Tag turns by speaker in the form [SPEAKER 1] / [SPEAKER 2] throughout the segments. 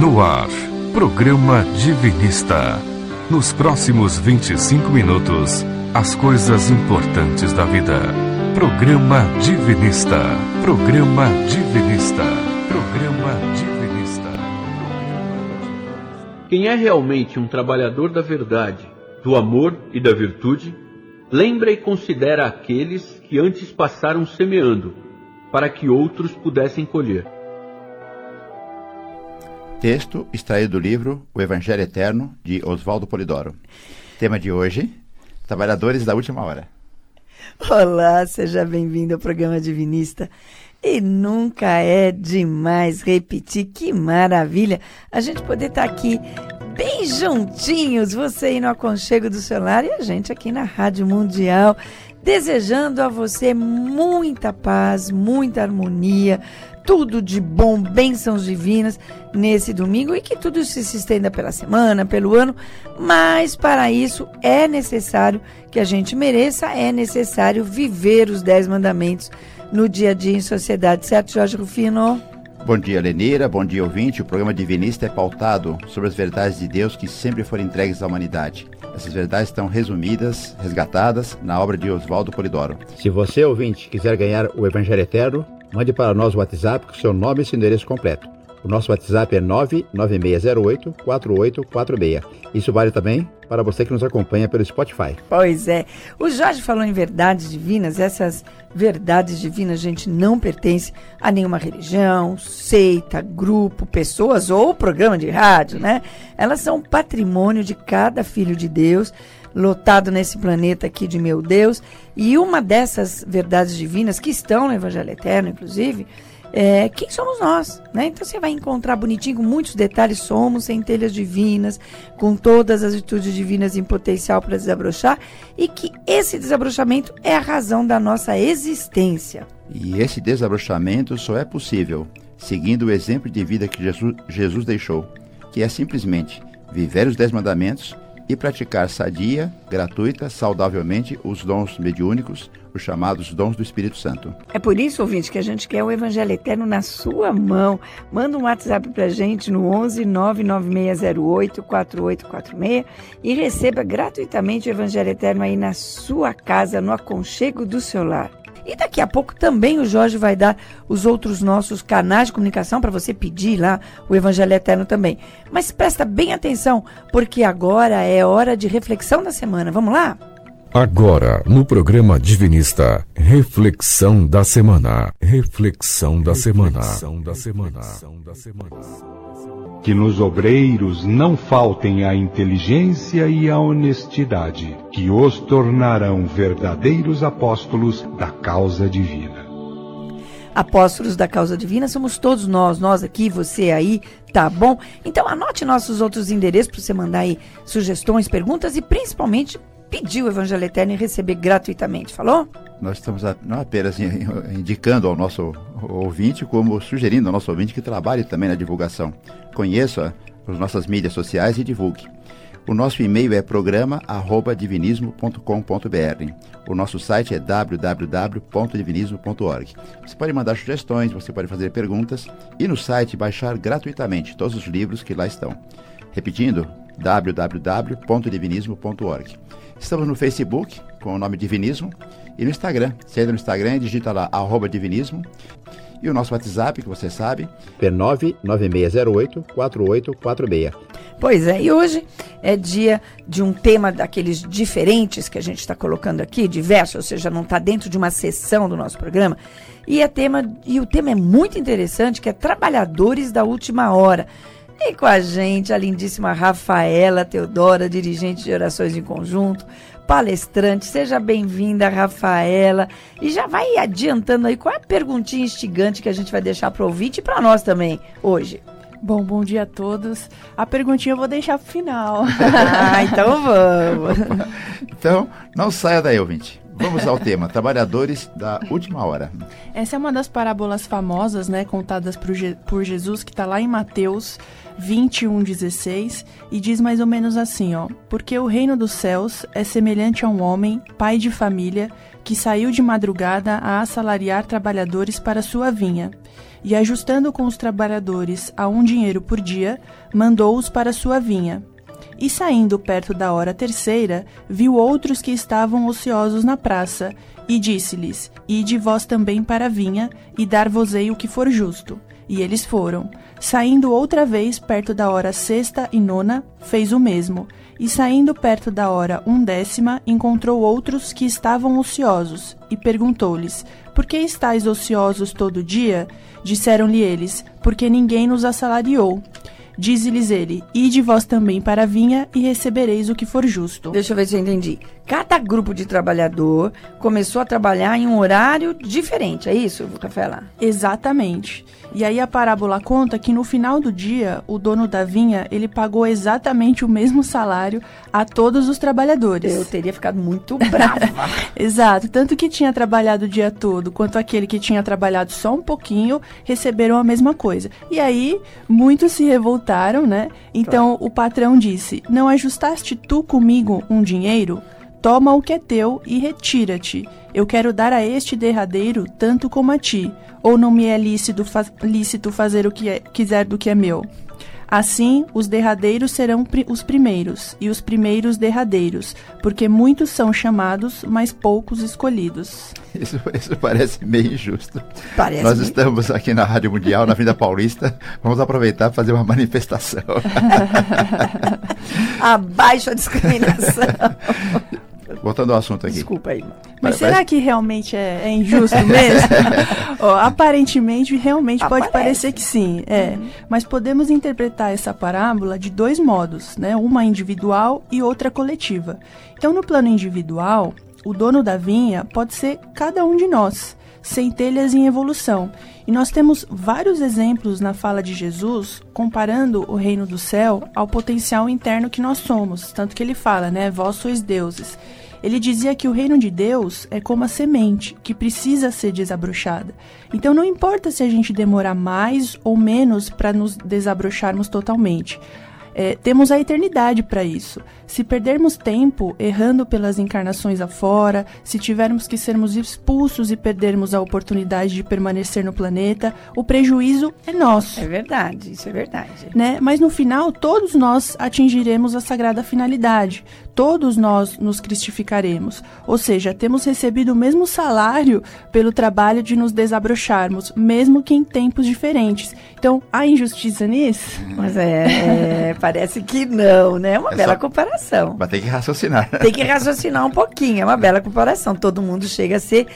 [SPEAKER 1] No ar, programa Divinista. Nos próximos 25 minutos, as coisas importantes da vida. Programa Divinista. Programa Divinista. Programa Divinista.
[SPEAKER 2] Quem é realmente um trabalhador da verdade, do amor e da virtude, lembra e considera aqueles que antes passaram semeando, para que outros pudessem colher.
[SPEAKER 3] Texto extraído do livro O Evangelho Eterno, de Oswaldo Polidoro. Tema de hoje: Trabalhadores da Última Hora.
[SPEAKER 4] Olá, seja bem-vindo ao programa Divinista. E nunca é demais repetir, que maravilha a gente poder estar aqui bem juntinhos, você aí no aconchego do celular e a gente aqui na Rádio Mundial, desejando a você muita paz, muita harmonia, tudo de bom, bênçãos divinas nesse domingo e que tudo isso se estenda pela semana, pelo ano, mas para isso é necessário que a gente mereça, é necessário viver os dez mandamentos no dia a dia em sociedade, certo, Jorge Rufino?
[SPEAKER 3] Bom dia, Lenira. Bom dia, ouvinte. O programa Divinista é pautado sobre as verdades de Deus que sempre foram entregues à humanidade. Essas verdades estão resumidas, resgatadas na obra de Oswaldo Polidoro.
[SPEAKER 5] Se você, ouvinte, quiser ganhar o Evangelho Eterno, mande para nós o WhatsApp com seu nome e seu endereço completo. O nosso WhatsApp é 99608-4846. Isso vale também para você que nos acompanha pelo Spotify.
[SPEAKER 4] Pois é. O Jorge falou em verdades divinas. Essas verdades divinas, gente, não pertence a nenhuma religião, seita, grupo, pessoas ou programa de rádio, né? Elas são patrimônio de cada filho de Deus lotado nesse planeta aqui de meu Deus. E uma dessas verdades divinas que estão no Evangelho Eterno, inclusive, é, quem somos nós, né? Então você vai encontrar bonitinho, com muitos detalhes, somos centelhas divinas, com todas as virtudes divinas em potencial para desabrochar, e que esse desabrochamento é a razão da nossa existência.
[SPEAKER 3] E esse desabrochamento só é possível seguindo o exemplo de vida que Jesus, Jesus deixou, que é simplesmente viver os dez mandamentos e praticar sadia, gratuita, saudavelmente os dons mediúnicos, os chamados dons do Espírito Santo.
[SPEAKER 4] É por isso, ouvinte, que a gente quer o Evangelho Eterno na sua mão. Manda um WhatsApp pra gente no 11 99608 4846 e receba gratuitamente o Evangelho Eterno aí na sua casa, no aconchego do seu lar. E daqui a pouco também o Jorge vai dar os outros nossos canais de comunicação para você pedir lá o Evangelho Eterno também. Mas presta bem atenção, porque agora é hora de reflexão da semana. Vamos lá?
[SPEAKER 1] Agora, no programa Divinista, reflexão da semana. Reflexão da semana. Reflexão da semana.
[SPEAKER 6] Que nos obreiros não faltem a inteligência e a honestidade, que os tornarão verdadeiros apóstolos da causa divina.
[SPEAKER 4] Apóstolos da causa divina somos todos nós, nós aqui, você aí, tá bom? Então anote nossos outros endereços para você mandar aí sugestões, perguntas e principalmente pedir o Evangelho Eterno e receber gratuitamente, falou?
[SPEAKER 3] Nós estamos não apenas indicando ao nosso ouvinte, como sugerindo ao nosso ouvinte que trabalhe também na divulgação. Conheça as nossas mídias sociais e divulgue. O nosso e-mail é programa@divinismo.com.br. O nosso site é www.divinismo.org. Você pode mandar sugestões, você pode fazer perguntas e no site baixar gratuitamente todos os livros que lá estão. Repetindo, www.divinismo.org. Estamos no Facebook com o nome Divinismo e no Instagram. Você entra no Instagram e digita lá arroba Divinismo. E o nosso WhatsApp, que você sabe,
[SPEAKER 5] é 99608-4846.
[SPEAKER 4] Pois é, e hoje é dia de um tema daqueles diferentes que a gente está colocando aqui, diversos, ou seja, não está dentro de uma sessão do nosso programa. E, é tema, e o tema é muito interessante, que é Trabalhadores da Última Hora. E com a gente a lindíssima Rafaela Teodora, dirigente de Orações em Conjunto, palestrante. Seja bem-vinda, Rafaela. E já vai adiantando aí qual é a perguntinha instigante que a gente vai deixar para o ouvinte e para nós também hoje.
[SPEAKER 7] Bom, bom dia a todos. A perguntinha eu vou deixar para o final.
[SPEAKER 4] ah, então vamos.
[SPEAKER 3] então, não saia daí, ouvinte. Vamos ao tema, trabalhadores da última hora.
[SPEAKER 7] Essa é uma das parábolas famosas, né, contadas por, Je por Jesus, que está lá em Mateus 21, 16, e diz mais ou menos assim, ó. Porque o reino dos céus é semelhante a um homem, pai de família, que saiu de madrugada a assalariar trabalhadores para sua vinha. e, ajustando com os trabalhadores a um dinheiro por dia, mandou-os para sua vinha. E saindo perto da hora terceira, viu outros que estavam ociosos na praça, e disse-lhes: Ide vós também para a vinha, e dar-vos-ei o que for justo. E eles foram. Saindo outra vez perto da hora sexta e nona, fez o mesmo. E saindo perto da hora undécima, encontrou outros que estavam ociosos, e perguntou-lhes: Por que estáis ociosos todo dia? Disseram-lhe eles: Porque ninguém nos assalariou. Diz-lhes ele: Ide vós também para a vinha e recebereis o que for justo.
[SPEAKER 4] Deixa eu ver se eu entendi. Cada grupo de trabalhador começou a trabalhar em um horário diferente, é isso, Rafaela?
[SPEAKER 7] Exatamente. E aí a parábola conta que no final do dia, o dono da vinha, ele pagou exatamente o mesmo salário a todos os trabalhadores.
[SPEAKER 4] Eu teria ficado muito brava.
[SPEAKER 7] Exato, tanto que tinha trabalhado o dia todo, quanto aquele que tinha trabalhado só um pouquinho, receberam a mesma coisa. E aí, muitos se revoltaram, né? Então claro. o patrão disse: "Não ajustaste tu comigo um dinheiro?" Toma o que é teu e retira-te. Eu quero dar a este derradeiro tanto como a ti, ou não me é lícito, fa lícito fazer o que é, quiser do que é meu. Assim, os derradeiros serão pri os primeiros, e os primeiros derradeiros, porque muitos são chamados, mas poucos escolhidos.
[SPEAKER 3] Isso, isso parece meio injusto.
[SPEAKER 4] Parece
[SPEAKER 3] Nós estamos aqui na Rádio Mundial, na Vinda Paulista, vamos aproveitar para fazer uma manifestação.
[SPEAKER 4] Abaixo a discriminação.
[SPEAKER 3] Voltando ao assunto aqui.
[SPEAKER 4] Desculpa aí.
[SPEAKER 7] Mas será que realmente é, é injusto mesmo? oh, aparentemente, realmente Aparece. pode parecer que sim. É. Uhum. Mas podemos interpretar essa parábola de dois modos, né? Uma individual e outra coletiva. Então, no plano individual, o dono da vinha pode ser cada um de nós, centelhas em evolução. E nós temos vários exemplos na fala de Jesus comparando o reino do céu ao potencial interno que nós somos. Tanto que ele fala, né? Vós sois deuses. Ele dizia que o reino de Deus é como a semente, que precisa ser desabrocada. Então não importa se a gente demorar mais ou menos para nos desabrocharmos totalmente. É, temos a eternidade para isso. Se perdermos tempo errando pelas encarnações afora, se tivermos que sermos expulsos e perdermos a oportunidade de permanecer no planeta, o prejuízo é nosso.
[SPEAKER 4] É verdade, isso é verdade.
[SPEAKER 7] Né? Mas no final, todos nós atingiremos a sagrada finalidade. Todos nós nos cristificaremos. Ou seja, temos recebido o mesmo salário pelo trabalho de nos desabrocharmos, mesmo que em tempos diferentes. Então, há injustiça nisso?
[SPEAKER 4] Mas é, é parece que não, né? É uma é bela só... comparação.
[SPEAKER 3] Mas tem que raciocinar.
[SPEAKER 4] Tem que raciocinar um pouquinho, é uma bela comparação. Todo mundo chega a ser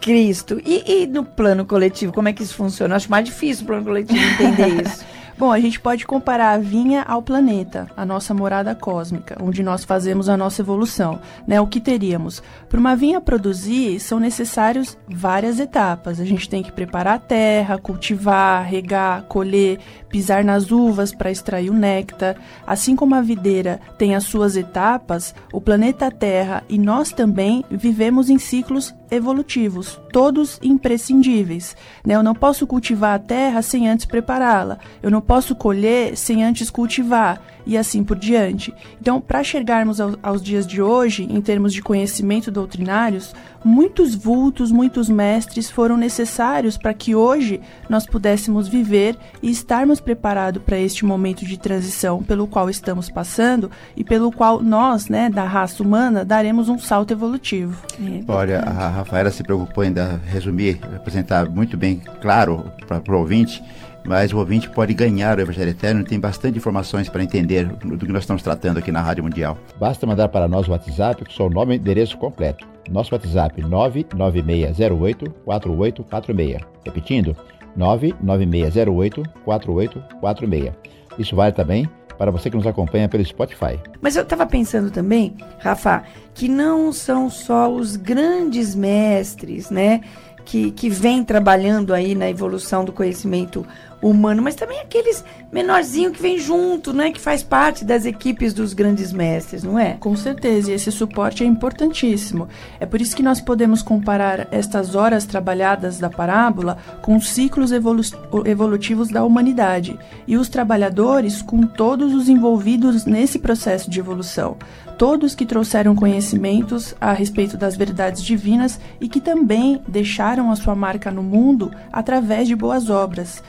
[SPEAKER 4] Cristo. E, e no plano coletivo, como é que isso funciona? Eu acho mais difícil o plano coletivo entender isso.
[SPEAKER 7] Bom, a gente pode comparar a vinha ao planeta, a nossa morada cósmica, onde nós fazemos a nossa evolução. Né? O que teríamos? Para uma vinha produzir, são necessários várias etapas. A gente tem que preparar a terra, cultivar, regar, colher, pisar nas uvas para extrair o néctar. Assim como a videira tem as suas etapas, o planeta Terra e nós também vivemos em ciclos evolutivos, todos imprescindíveis. Né? Eu não posso cultivar a terra sem antes prepará-la. Eu não posso colher sem antes cultivar e assim por diante. Então, para chegarmos ao, aos dias de hoje, em termos de conhecimento doutrinários, muitos vultos, muitos mestres foram necessários para que hoje nós pudéssemos viver e estarmos preparados para este momento de transição pelo qual estamos passando e pelo qual nós, né, da raça humana, daremos um salto evolutivo.
[SPEAKER 3] É Olha, a Rafaela se preocupou em resumir, apresentar muito bem claro para o ouvinte mas o ouvinte pode ganhar o Evangelho Eterno tem bastante informações para entender do que nós estamos tratando aqui na Rádio Mundial.
[SPEAKER 5] Basta mandar para nós o WhatsApp com seu nome e endereço completo. Nosso WhatsApp 996084846. Repetindo, 996084846. Isso vale também para você que nos acompanha pelo Spotify.
[SPEAKER 4] Mas eu estava pensando também, Rafa, que não são só os grandes mestres, né, que, que vêm trabalhando aí na evolução do conhecimento humano, mas também aqueles menorzinho que vem junto, né? Que faz parte das equipes dos grandes mestres, não é?
[SPEAKER 7] Com certeza, e esse suporte é importantíssimo. É por isso que nós podemos comparar estas horas trabalhadas da parábola com os ciclos evolu evolutivos da humanidade e os trabalhadores com todos os envolvidos nesse processo de evolução todos que trouxeram conhecimentos a respeito das verdades divinas e que também deixaram a sua marca no mundo através de boas obras,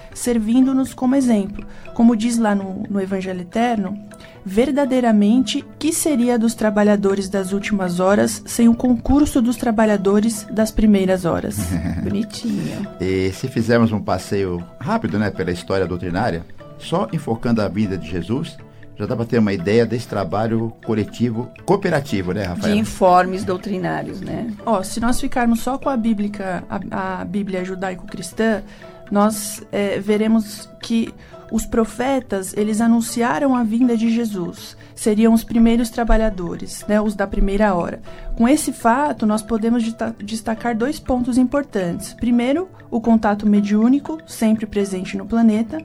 [SPEAKER 7] servindo-nos como exemplo. Como diz lá no, no Evangelho Eterno, verdadeiramente que seria dos trabalhadores das últimas horas sem o concurso dos trabalhadores das primeiras horas?
[SPEAKER 4] Bonitinho.
[SPEAKER 3] E se fizermos um passeio rápido né, pela história doutrinária, só enfocando a vida de Jesus, já dá para ter uma ideia desse trabalho coletivo, cooperativo, né, Rafael?
[SPEAKER 4] De informes doutrinários, né?
[SPEAKER 7] Ó, se nós ficarmos só com a Bíblia, a, a Bíblia judaico-cristã, nós é, veremos que os profetas, eles anunciaram a vinda de Jesus. Seriam os primeiros trabalhadores, né, os da primeira hora. Com esse fato, nós podemos destacar dois pontos importantes. Primeiro, o contato mediúnico, sempre presente no planeta.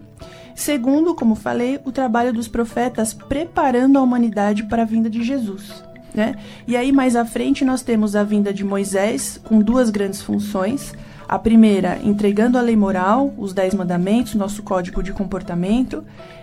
[SPEAKER 7] Segundo, como falei, o trabalho dos profetas preparando a humanidade para a vinda de Jesus. Né? E aí, mais à frente, nós temos a vinda de Moisés com duas grandes funções. A primeira, entregando a lei moral, os Dez Mandamentos, nosso código de comportamento.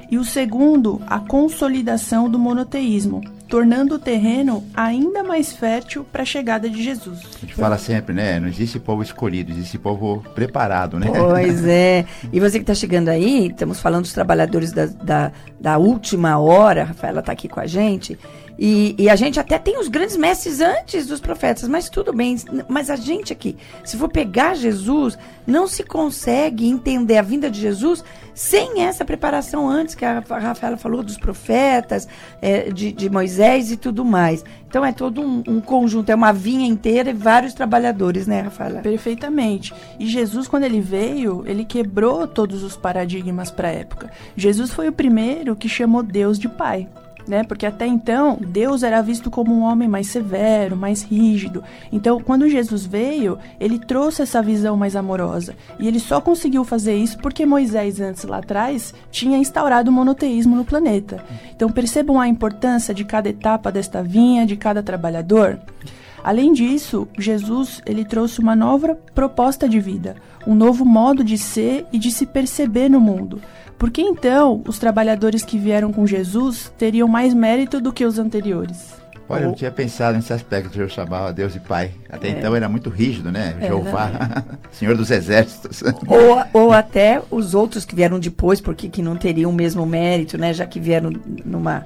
[SPEAKER 7] E o segundo, a consolidação do monoteísmo, tornando o terreno ainda mais fértil para a chegada de Jesus.
[SPEAKER 3] A gente fala sempre, né? Não existe povo escolhido, existe povo preparado, né?
[SPEAKER 4] Pois é. E você que está chegando aí, estamos falando dos trabalhadores da, da, da última hora, a Rafaela está aqui com a gente. E, e, a gente até tem os grandes mestres antes dos profetas, mas tudo bem. Mas a gente aqui, se for pegar Jesus, não se consegue entender a vinda de Jesus sem essa preparação antes que a Rafaela falou dos profetas, é, de, de, Moisés e tudo mais. Então é todo um, um, conjunto, é uma vinha inteira e vários trabalhadores, né, Rafaela?
[SPEAKER 7] Perfeitamente. E Jesus, quando ele veio, ele quebrou todos os paradigmas para a época. Jesus foi o primeiro que chamou Deus de Pai né? Porque até então Deus era visto como um homem mais severo, mais rígido. Então, quando Jesus veio, ele trouxe essa visão mais amorosa. E ele só conseguiu fazer isso porque Moisés antes lá atrás tinha instaurado o monoteísmo no planeta. Então, percebam a importância de cada etapa desta vinha, de cada trabalhador. Além disso, Jesus ele trouxe uma nova proposta de vida, um novo modo de ser e de se perceber no mundo. Por que então os trabalhadores que vieram com Jesus teriam mais mérito do que os anteriores?
[SPEAKER 3] Olha, eu não tinha pensado nesse aspecto de eu chamava Deus de Pai. Até é. então era muito rígido, né? É, Jeová, Senhor dos Exércitos.
[SPEAKER 4] Ou, ou até os outros que vieram depois, porque que não teriam o mesmo mérito, né? Já que vieram numa.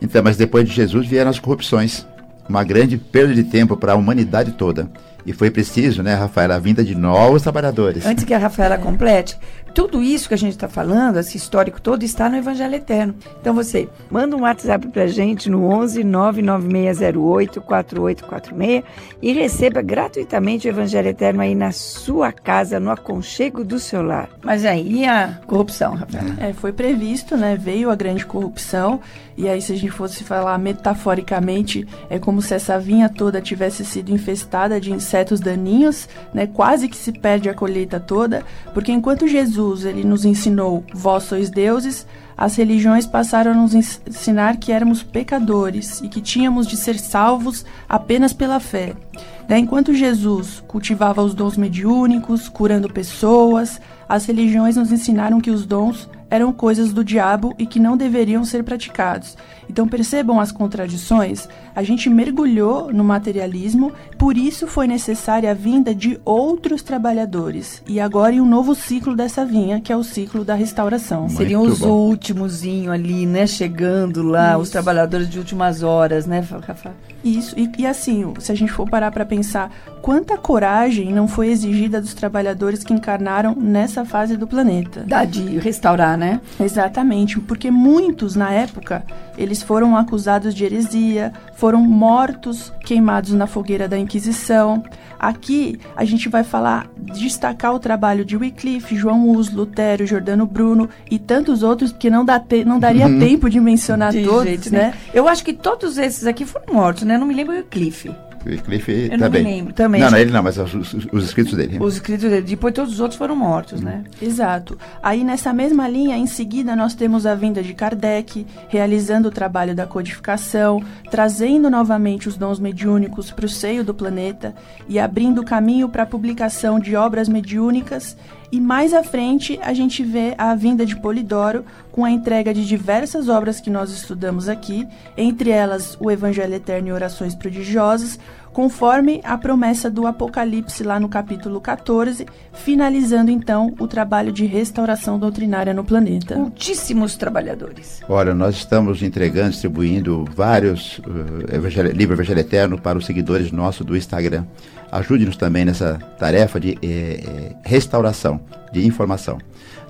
[SPEAKER 3] Então, mas depois de Jesus vieram as corrupções. Uma grande perda de tempo para a humanidade toda. E foi preciso, né, Rafaela, a vinda de novos trabalhadores.
[SPEAKER 4] Antes que a Rafaela complete, tudo isso que a gente está falando, esse histórico todo, está no Evangelho Eterno. Então você manda um WhatsApp para a gente no 11 99608 4846 e receba gratuitamente o Evangelho Eterno aí na sua casa, no aconchego do seu lar. Mas aí a corrupção, Rafael?
[SPEAKER 7] É, foi previsto, né? Veio a grande corrupção e aí se a gente fosse falar metaforicamente, é como se essa vinha toda tivesse sido infestada de insetos daninhos, né? Quase que se perde a colheita toda, porque enquanto Jesus Jesus ele nos ensinou, vós sois deuses, as religiões passaram a nos ensinar que éramos pecadores e que tínhamos de ser salvos apenas pela fé. Daí, enquanto Jesus cultivava os dons mediúnicos, curando pessoas, as religiões nos ensinaram que os dons eram coisas do diabo e que não deveriam ser praticados. Então percebam as contradições. A gente mergulhou no materialismo, por isso foi necessária a vinda de outros trabalhadores. E agora em um novo ciclo dessa vinha, que é o ciclo da restauração.
[SPEAKER 4] Muito Seriam os últimos ali, né? Chegando lá, isso. os trabalhadores de últimas horas, né, Rafa?
[SPEAKER 7] Isso, e, e assim, se a gente for parar para pensar, quanta coragem não foi exigida dos trabalhadores que encarnaram nessa fase do planeta?
[SPEAKER 4] Da de restaurar, né?
[SPEAKER 7] Exatamente, porque muitos na época, eles foram acusados de heresia, foram mortos, queimados na fogueira da Inquisição. Aqui a gente vai falar, destacar o trabalho de Wycliffe, João Hus, Lutero, Jordano Bruno e tantos outros que não, dá te, não daria uhum. tempo de mencionar de todos, jeito, né?
[SPEAKER 4] Eu acho que todos esses aqui foram mortos, né? Não me lembro Wycliffe.
[SPEAKER 3] Wycliffe
[SPEAKER 4] Eu não
[SPEAKER 3] também.
[SPEAKER 4] me lembro, também.
[SPEAKER 3] Não, não, ele não, mas os, os- os escritos dele.
[SPEAKER 4] Os escritos dele. Depois todos os outros foram mortos, né?
[SPEAKER 7] Exato. Aí nessa mesma linha, em seguida, nós temos a vinda de Kardec, realizando o trabalho da codificação, trazendo novamente os dons mediúnicos para o seio do planeta e abrindo caminho para a publicação de obras mediúnicas. E mais à frente, a gente vê a vinda de Polidoro com a entrega de diversas obras que nós estudamos aqui, entre elas o Evangelho Eterno e Orações Prodigiosas, conforme a promessa do Apocalipse lá no capítulo 14, finalizando então o trabalho de restauração doutrinária no planeta.
[SPEAKER 4] Muitíssimos trabalhadores.
[SPEAKER 3] Olha, nós estamos entregando, distribuindo vários uh, evangelho, livro Evangelho Eterno para os seguidores nossos do Instagram. Ajude-nos também nessa tarefa de eh, eh, restauração, de informação.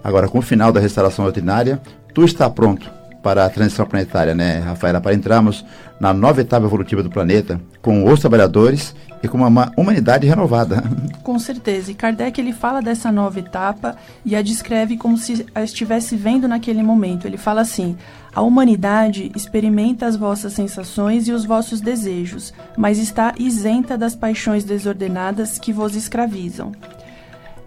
[SPEAKER 3] Agora, com o final da restauração doutrinária, tu está pronto para a transição planetária, né, Rafaela? Para entrarmos na nova etapa evolutiva do planeta, com os trabalhadores e com uma humanidade renovada.
[SPEAKER 7] Com certeza. E Kardec ele fala dessa nova etapa e a descreve como se a estivesse vendo naquele momento. Ele fala assim: a humanidade experimenta as vossas sensações e os vossos desejos, mas está isenta das paixões desordenadas que vos escravizam.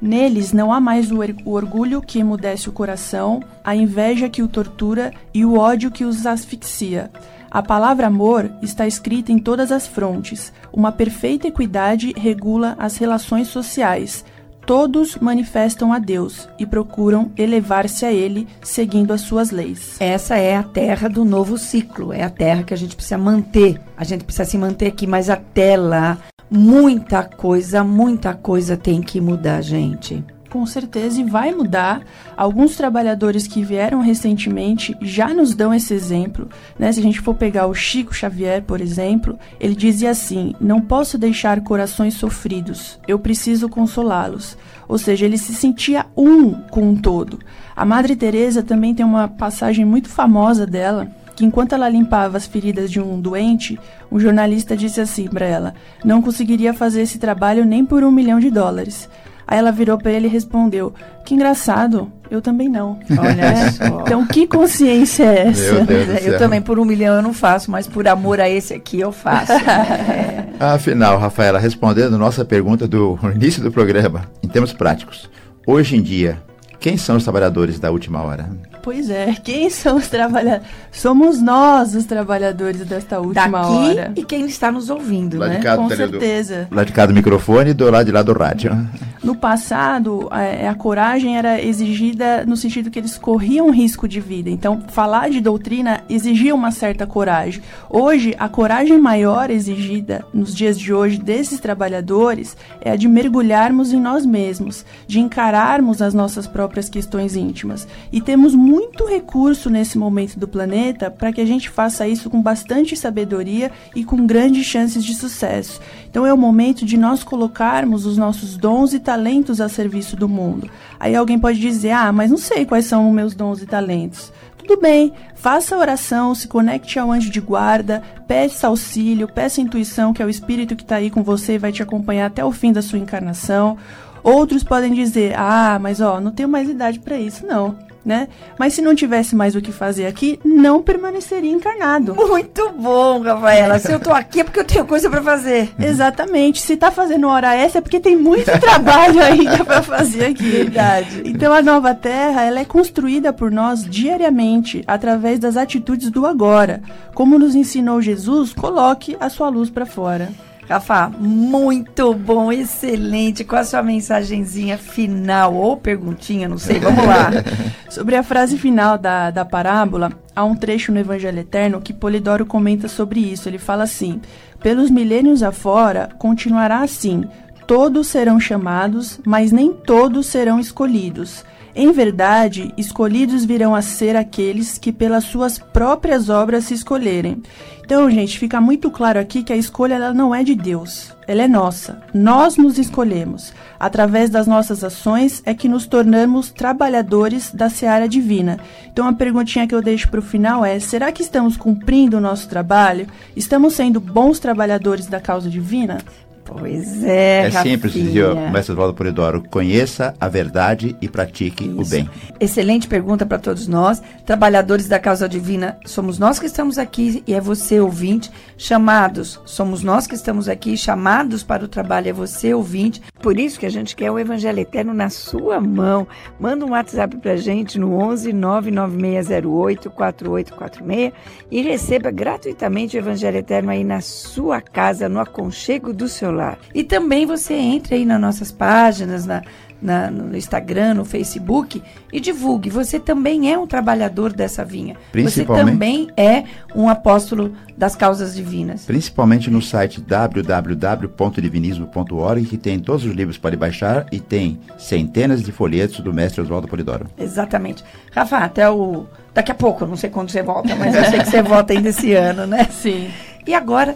[SPEAKER 7] Neles não há mais o, o orgulho que emudece o coração, a inveja que o tortura e o ódio que os asfixia. A palavra amor está escrita em todas as frontes. Uma perfeita equidade regula as relações sociais. Todos manifestam a Deus e procuram elevar-se a Ele seguindo as suas leis.
[SPEAKER 4] Essa é a terra do novo ciclo. É a terra que a gente precisa manter. A gente precisa se manter aqui, mas até lá, muita coisa, muita coisa tem que mudar, gente.
[SPEAKER 7] Com certeza, e vai mudar. Alguns trabalhadores que vieram recentemente já nos dão esse exemplo. Né? Se a gente for pegar o Chico Xavier, por exemplo, ele dizia assim: Não posso deixar corações sofridos, eu preciso consolá-los. Ou seja, ele se sentia um com o todo. A Madre Teresa também tem uma passagem muito famosa dela, que enquanto ela limpava as feridas de um doente, um jornalista disse assim para ela: Não conseguiria fazer esse trabalho nem por um milhão de dólares. Aí ela virou para ele e respondeu: Que engraçado, eu também não.
[SPEAKER 4] Olha só.
[SPEAKER 7] Então, que consciência é essa?
[SPEAKER 3] Meu Deus do
[SPEAKER 4] Eu também, por um milhão, eu não faço, mas por amor a esse aqui, eu faço. É.
[SPEAKER 3] Afinal, Rafaela, respondendo nossa pergunta do início do programa, em termos práticos, hoje em dia, quem são os trabalhadores da última hora?
[SPEAKER 7] Pois é, quem são os trabalhadores? Somos nós os trabalhadores desta última
[SPEAKER 4] Daqui
[SPEAKER 7] hora.
[SPEAKER 4] e quem está nos ouvindo,
[SPEAKER 3] Lá de
[SPEAKER 4] né?
[SPEAKER 3] cá,
[SPEAKER 7] Com
[SPEAKER 3] tá ali do-
[SPEAKER 7] certeza.
[SPEAKER 3] Lá de cá do microfone e do lado de lá do rádio.
[SPEAKER 7] No passado, a, a coragem era exigida no sentido que eles corriam risco de vida. Então, falar de doutrina exigia uma certa coragem. Hoje, a coragem maior exigida nos dias de hoje desses trabalhadores é a de mergulharmos em nós mesmos, de encararmos as nossas próprias questões íntimas. E temos muito recurso nesse momento do planeta para que a gente faça isso com bastante sabedoria e com grandes chances de sucesso. Então é o momento de nós colocarmos os nossos dons e talentos a serviço do mundo. Aí alguém pode dizer: "Ah, mas não sei quais são os meus dons e talentos". Tudo bem, faça a oração, se conecte ao anjo de guarda, peça auxílio, peça intuição, que é o espírito que está aí com você e vai te acompanhar até o fim da sua encarnação. Outros podem dizer: "Ah, mas ó, não tenho mais idade para isso, não", né? Mas se não tivesse mais o que fazer aqui, não permaneceria encarnado.
[SPEAKER 4] Muito bom, Rafaela. Se eu tô aqui é porque eu tenho coisa para fazer.
[SPEAKER 7] Exatamente. Se tá fazendo hora essa é porque tem muito trabalho ainda para fazer aqui.
[SPEAKER 4] Verdade.
[SPEAKER 7] Então a nova terra, ela é construída por nós diariamente através das atitudes do agora. Como nos ensinou Jesus, coloque a sua luz para fora.
[SPEAKER 4] Rafa, muito bom, excelente. Qual a sua mensagenzinha final ou perguntinha? Não sei. Vamos lá.
[SPEAKER 7] Sobre a frase final da, da parábola, há um trecho no Evangelho Eterno que Polidoro comenta sobre isso. Ele fala assim: Pelos milênios afora, continuará assim: todos serão chamados, mas nem todos serão escolhidos. Em verdade, escolhidos virão a ser aqueles que pelas suas próprias obras se escolherem. Então, gente, fica muito claro aqui que a escolha ela não é de Deus, ela é nossa. Nós nos escolhemos. Através das nossas ações é que nos tornamos trabalhadores da seara divina. Então, a perguntinha que eu deixo para o final é: será que estamos cumprindo o nosso trabalho? Estamos sendo bons trabalhadores da causa divina?
[SPEAKER 4] Pois é,
[SPEAKER 3] É simples,
[SPEAKER 4] Rafinha.
[SPEAKER 3] dizia o mestre Oswaldo Polidoro. Conheça a verdade e pratique o
[SPEAKER 4] Isso.
[SPEAKER 3] bem.
[SPEAKER 4] Excelente pergunta para todos nós, trabalhadores da causa divina. Somos nós que estamos aqui e é você, ouvinte. Chamados, somos nós que estamos aqui, chamados para o trabalho, é você, ouvinte. Por isso que a gente quer o Evangelho Eterno na sua mão. Manda um WhatsApp para gente no 11 99608 4846 e receba gratuitamente o Evangelho Eterno aí na sua casa, no aconchego do seu lar. E também você entre aí nas nossas páginas, na, na- no Instagram, no Facebook e divulgue. Você também é um trabalhar dessa vinha. Você também é um apóstolo das causas divinas.
[SPEAKER 3] Principalmente no site www.divinismo.org, que tem todos os livros para baixar e tem centenas de folhetos do mestre Oswaldo Polidoro.
[SPEAKER 4] Exatamente. Rafa, até o. Daqui a pouco, não sei quando você volta, mas eu sei que você volta ainda esse ano, né?
[SPEAKER 7] Sim.
[SPEAKER 4] E agora,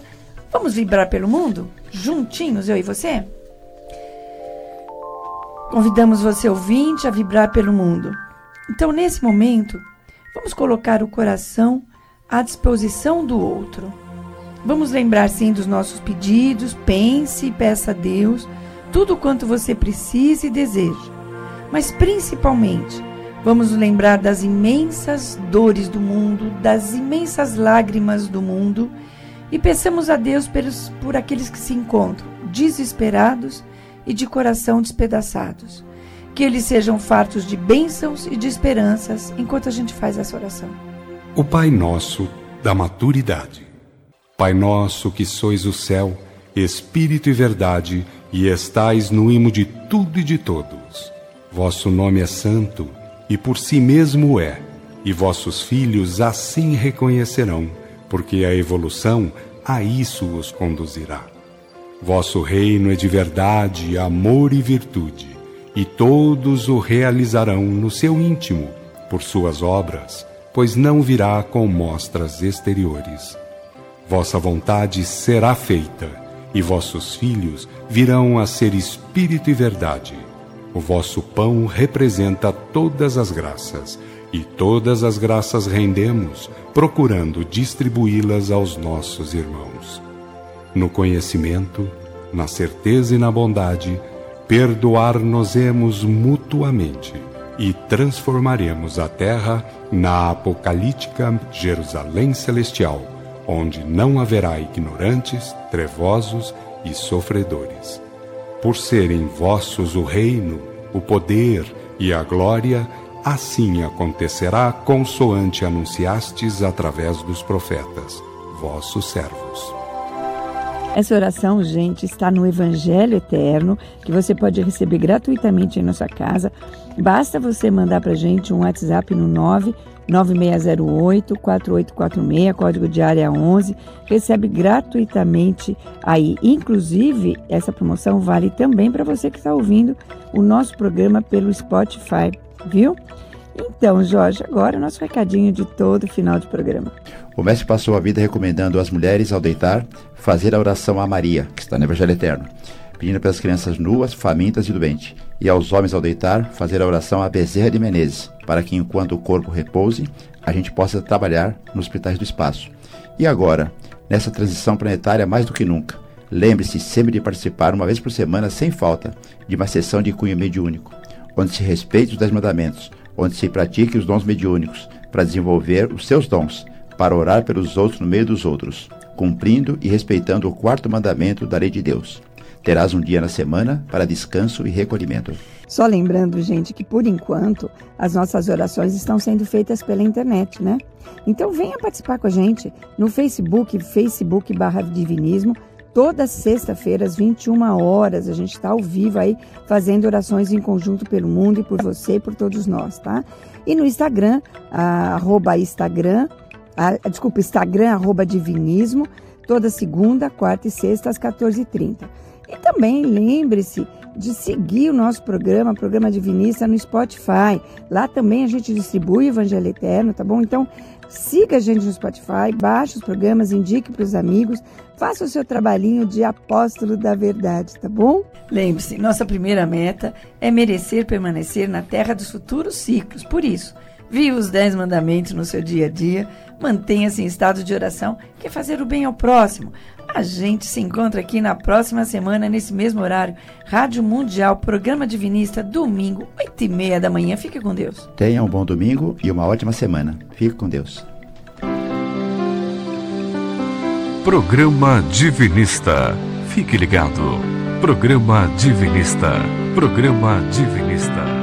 [SPEAKER 4] vamos vibrar pelo mundo? Juntinhos, eu e você? Convidamos você, ouvinte, a vibrar pelo mundo. Então, nesse momento, vamos colocar o coração à disposição do outro. Vamos lembrar, sim, dos nossos pedidos, pense e peça a Deus tudo quanto você precisa e deseja. Mas, principalmente, vamos lembrar das imensas dores do mundo, das imensas lágrimas do mundo e peçamos a Deus pelos, por aqueles que se encontram desesperados e de coração despedaçados. Que eles sejam fartos de bênçãos e de esperanças enquanto a gente faz essa oração.
[SPEAKER 6] O Pai Nosso da Maturidade. Pai nosso que sois o céu, Espírito e verdade, e estais no imo de tudo e de todos. Vosso nome é santo, e por si mesmo é, e vossos filhos assim reconhecerão, porque a evolução a isso os conduzirá. Vosso reino é de verdade, amor e virtude, e todos o realizarão no seu íntimo, por suas obras, pois não virá com mostras exteriores. Vossa vontade será feita, e vossos filhos virão a ser espírito e verdade. O vosso pão representa todas as graças, e todas as graças rendemos, procurando distribuí-las aos nossos irmãos. No conhecimento, na certeza e na bondade, perdoar-nos-emos mutuamente e transformaremos a terra na apocalíptica Jerusalém celestial, onde não haverá ignorantes, trevosos e sofredores. Por serem vossos o reino, o poder e a glória, assim acontecerá consoante anunciastes através dos profetas, vossos servos.
[SPEAKER 4] Essa oração, gente, está no Evangelho Eterno, que você pode receber gratuitamente em nossa casa. Basta você mandar para gente um WhatsApp no 99608-4846, código de área 11. Recebe gratuitamente aí. Inclusive, essa promoção vale também para você que está ouvindo o nosso programa pelo Spotify, viu? Então, Jorge, agora nosso recadinho de todo final de programa.
[SPEAKER 3] O mestre passou a vida recomendando às mulheres, ao deitar, fazer a oração a Maria, que está no Evangelho Eterno, pedindo pelas crianças nuas, famintas e doentes, e aos homens, ao deitar, fazer a oração a Bezerra de Menezes, para que enquanto o corpo repouse, a gente possa trabalhar nos hospitais do espaço. E agora, nessa transição planetária mais do que nunca, lembre-se sempre de participar uma vez por semana, sem falta, de uma sessão de cunho mediúnico, onde se respeite os dez mandamentos, onde se pratique os dons mediúnicos, para desenvolver os seus dons, para orar pelos outros no meio dos outros, cumprindo e respeitando o quarto mandamento da lei de Deus. Terás um dia na semana para descanso e recolhimento.
[SPEAKER 4] Só lembrando, gente, que por enquanto as nossas orações estão sendo feitas pela internet, né? Então venha participar com a gente no Facebook, Facebook barra Divinismo. Toda sexta-feira, às 21 horas, a gente está ao vivo aí fazendo orações em conjunto pelo mundo e por você e por todos nós, tá? E no Instagram, arroba Instagram, ah, desculpa, Instagram, arroba Divinismo, toda segunda, quarta e sexta, às 14h30. E também lembre-se de seguir o nosso programa, programa Divinista, no Spotify. Lá também a gente distribui o Evangelho Eterno, tá bom? Então, siga a gente no Spotify, baixe os programas, indique para os amigos, faça o seu trabalhinho de apóstolo da verdade, tá bom? Lembre-se, nossa primeira meta é merecer permanecer na terra dos futuros ciclos. Por isso, viva os dez mandamentos no seu dia a dia, mantenha-se em estado de oração, que é fazer o bem ao próximo. A gente se encontra aqui na próxima semana, nesse mesmo horário. Rádio Mundial, programa Divinista, domingo, 8 e meia da manhã. Fique com Deus.
[SPEAKER 3] Tenha um bom domingo e uma ótima semana. Fique com Deus.
[SPEAKER 1] Programa Divinista. Fique ligado. Programa Divinista. Programa Divinista.